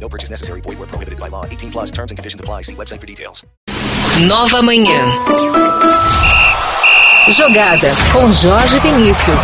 No purchase necessary. Void where prohibited by law. 18 plus terms and conditions apply. See website for details. Nova Manhã. Jogada com Jorge Vinícius.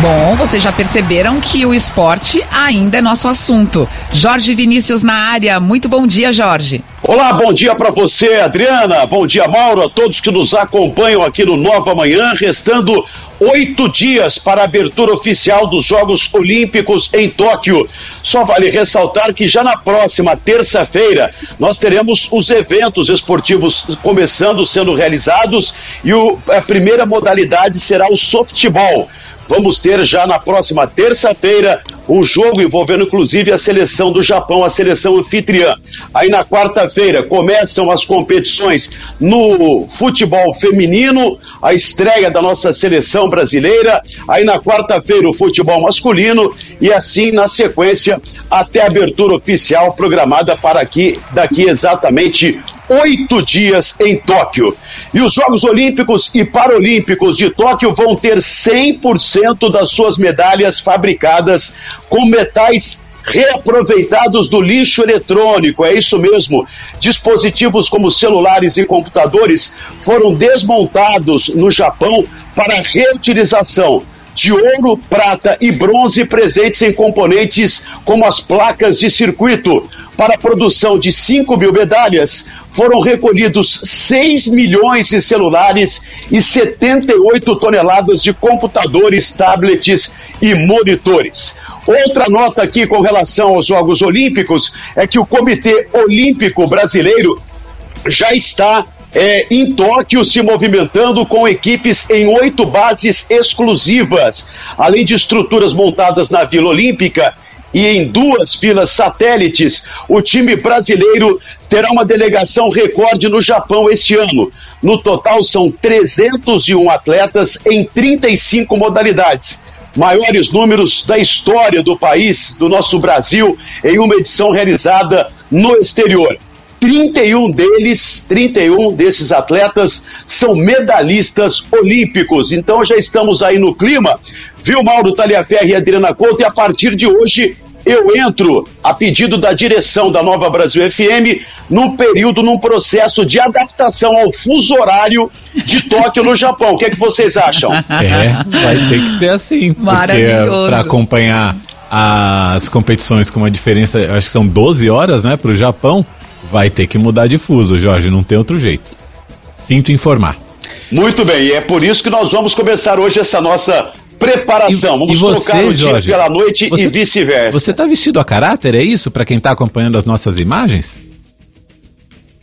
Bom, vocês já perceberam que o esporte ainda é nosso assunto. Jorge Vinícius na área. Muito bom dia, Jorge. Olá, bom dia para você, Adriana. Bom dia, Mauro, a todos que nos acompanham aqui no Nova Manhã, restando oito dias para a abertura oficial dos Jogos Olímpicos em Tóquio. Só vale ressaltar que já na próxima terça-feira nós teremos os eventos esportivos começando sendo realizados e o, a primeira modalidade será o softball. Vamos ter já na próxima terça-feira um jogo envolvendo inclusive a seleção do Japão, a seleção anfitriã. Aí na quarta-feira começam as competições no futebol feminino, a estreia da nossa seleção brasileira. Aí na quarta-feira o futebol masculino e assim na sequência até a abertura oficial programada para aqui daqui exatamente oito dias em Tóquio. E os Jogos Olímpicos e Paralímpicos de Tóquio vão ter 100% das suas medalhas fabricadas com metais reaproveitados do lixo eletrônico, é isso mesmo. Dispositivos como celulares e computadores foram desmontados no Japão para reutilização de ouro, prata e bronze presentes em componentes como as placas de circuito. Para a produção de 5 mil medalhas, foram recolhidos 6 milhões de celulares e 78 toneladas de computadores, tablets e monitores. Outra nota aqui com relação aos Jogos Olímpicos é que o Comitê Olímpico Brasileiro já está é, em Tóquio se movimentando com equipes em oito bases exclusivas, além de estruturas montadas na Vila Olímpica e em duas filas satélites, o time brasileiro terá uma delegação recorde no Japão este ano. No total, são 301 atletas em 35 modalidades. Maiores números da história do país, do nosso Brasil, em uma edição realizada no exterior. 31 deles, 31 desses atletas são medalhistas olímpicos. Então já estamos aí no clima, viu, Mauro Taliaferri e Adriana Couto? E a partir de hoje eu entro, a pedido da direção da Nova Brasil FM, num período, num processo de adaptação ao fuso horário de Tóquio no Japão. O que é que vocês acham? É, vai ter que ser assim. Maravilhoso. Para acompanhar as competições com uma diferença, acho que são 12 horas, né, para o Japão, vai ter que mudar de fuso, Jorge, não tem outro jeito. Sinto informar. Muito bem, e é por isso que nós vamos começar hoje essa nossa preparação. E- Vamos e você, trocar o Jorge? dia pela noite Você- e vice-versa. Você tá vestido a caráter, é isso? Para quem tá acompanhando as nossas imagens?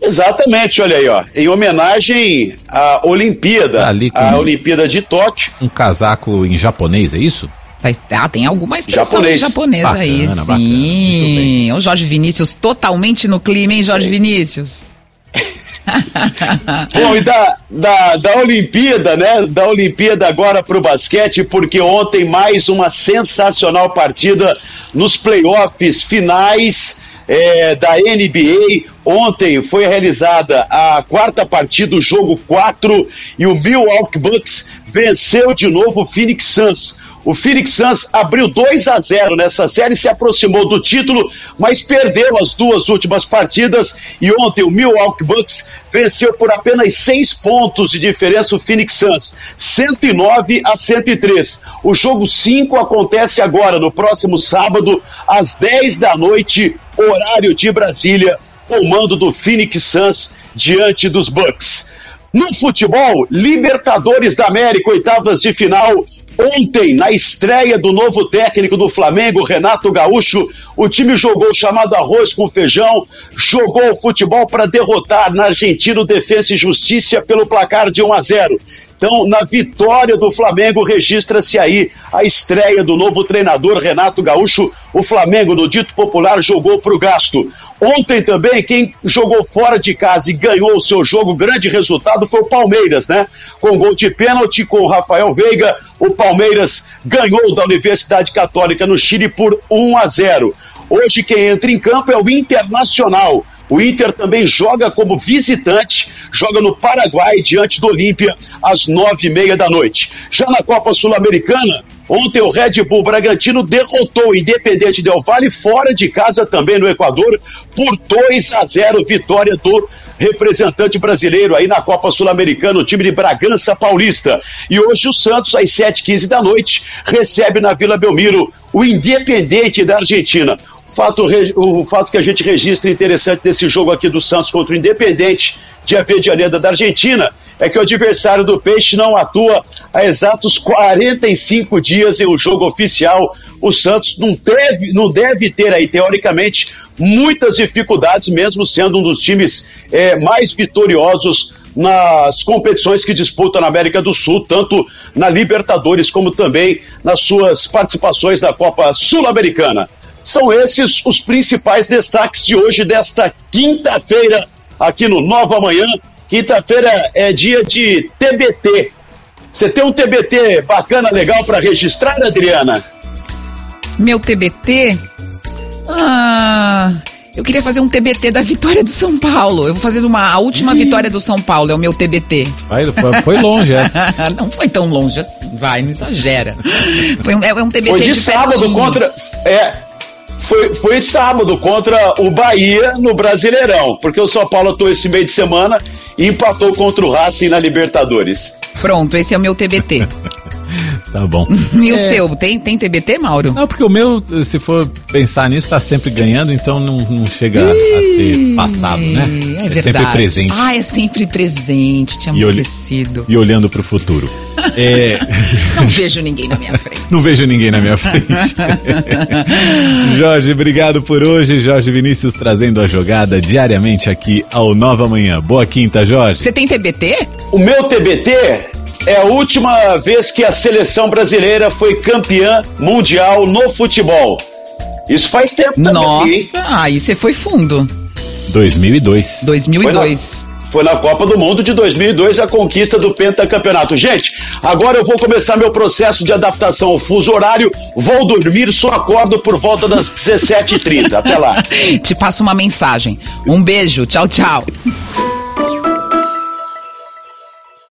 Exatamente, olha aí, ó. Em homenagem à Olimpíada, Tá ali a Olimpíada de Tóquio. Um casaco em japonês, é isso? Mas, ah, tem alguma expressão Japonês. japonesa aí, Bacana, bacana. sim. O Jorge Vinícius totalmente no clima, hein, Jorge Vinícius? Bom, e da, da, da Olimpíada, né? Da Olimpíada agora pro basquete, porque ontem mais uma sensacional partida nos playoffs finais é, da NBA. Ontem foi realizada a quarta partida, o jogo 4, e o Milwaukee Bucks venceu de novo o Phoenix Suns. O Phoenix Suns abriu 2 a 0 nessa série, se aproximou do título, mas perdeu as duas últimas partidas e ontem o Milwaukee Bucks venceu por apenas 6 pontos de diferença o Phoenix Suns, 109 a 103. O jogo 5 acontece agora, no próximo sábado, às 10 da noite, horário de Brasília, comando do Phoenix Suns diante dos Bucks. No futebol, Libertadores da América, oitavas de final. Ontem, na estreia do novo técnico do Flamengo, Renato Gaúcho, o time jogou chamado arroz com feijão, jogou o futebol para derrotar na Argentina o Defensa e Justiça pelo placar de 1 a 0. Então, na vitória do Flamengo, registra-se aí a estreia do novo treinador Renato Gaúcho. O Flamengo, no dito popular, jogou para o gasto. Ontem também, quem jogou fora de casa e ganhou o seu jogo, grande resultado foi o Palmeiras, né? Com gol de pênalti com o Rafael Veiga, o Palmeiras ganhou da Universidade Católica no Chile por 1 a 0. Hoje quem entra em campo é o Internacional. O Inter também joga como visitante, joga no Paraguai diante do Olímpia às nove e meia da noite. Já na Copa Sul-Americana, ontem o Red Bull Bragantino derrotou o Independente Del Valle fora de casa também no Equador por 2 a 0, vitória do representante brasileiro aí na Copa Sul-Americana, o time de Bragança Paulista. E hoje o Santos, às 7h15 da noite, recebe na Vila Belmiro o Independente da Argentina fato, o fato que a gente registra interessante desse jogo aqui do Santos contra o Independente de Avedianeda da Argentina é que o adversário do Peixe não atua há exatos 45 dias em um jogo oficial. O Santos não deve, não deve ter aí, teoricamente, muitas dificuldades, mesmo sendo um dos times é, mais vitoriosos nas competições que disputa na América do Sul, tanto na Libertadores como também nas suas participações na Copa Sul-Americana. São esses os principais destaques de hoje, desta quinta-feira, aqui no Nova Manhã. Quinta-feira é dia de TBT. Você tem um TBT bacana, legal para registrar, Adriana? Meu TBT? Ah. Eu queria fazer um TBT da vitória do São Paulo. Eu vou fazer uma a última Ih. vitória do São Paulo, é o meu TBT. Vai, foi, foi longe essa. não foi tão longe assim, vai, não exagera. Foi um, é um TBT foi de, de sábado pertinho. contra. É, foi, foi sábado contra o Bahia no Brasileirão, porque o São Paulo atuou esse meio de semana e empatou contra o Racing na Libertadores. Pronto, esse é o meu TBT. tá bom. E o é... seu, tem, tem TBT, Mauro? Não, porque o meu, se for pensar nisso, tá sempre ganhando, então não, não chega Ih, a ser passado, né? É, é sempre presente. Ah, é sempre presente, tínhamos e esquecido. E olhando pro futuro. É... Não vejo ninguém na minha frente. Não vejo ninguém na minha frente. Jorge, obrigado por hoje. Jorge Vinícius trazendo a jogada diariamente aqui ao Nova Manhã. Boa quinta, Jorge. Você tem TBT? O meu TBT é a última vez que a seleção brasileira foi campeã mundial no futebol. Isso faz tempo também. Nossa, aí você foi fundo. 2002. 2002. Foi na Copa do Mundo de 2002 a conquista do pentacampeonato. Gente, agora eu vou começar meu processo de adaptação ao fuso horário. Vou dormir, só acordo por volta das 17h30. Até lá. Te passo uma mensagem. Um beijo. Tchau, tchau.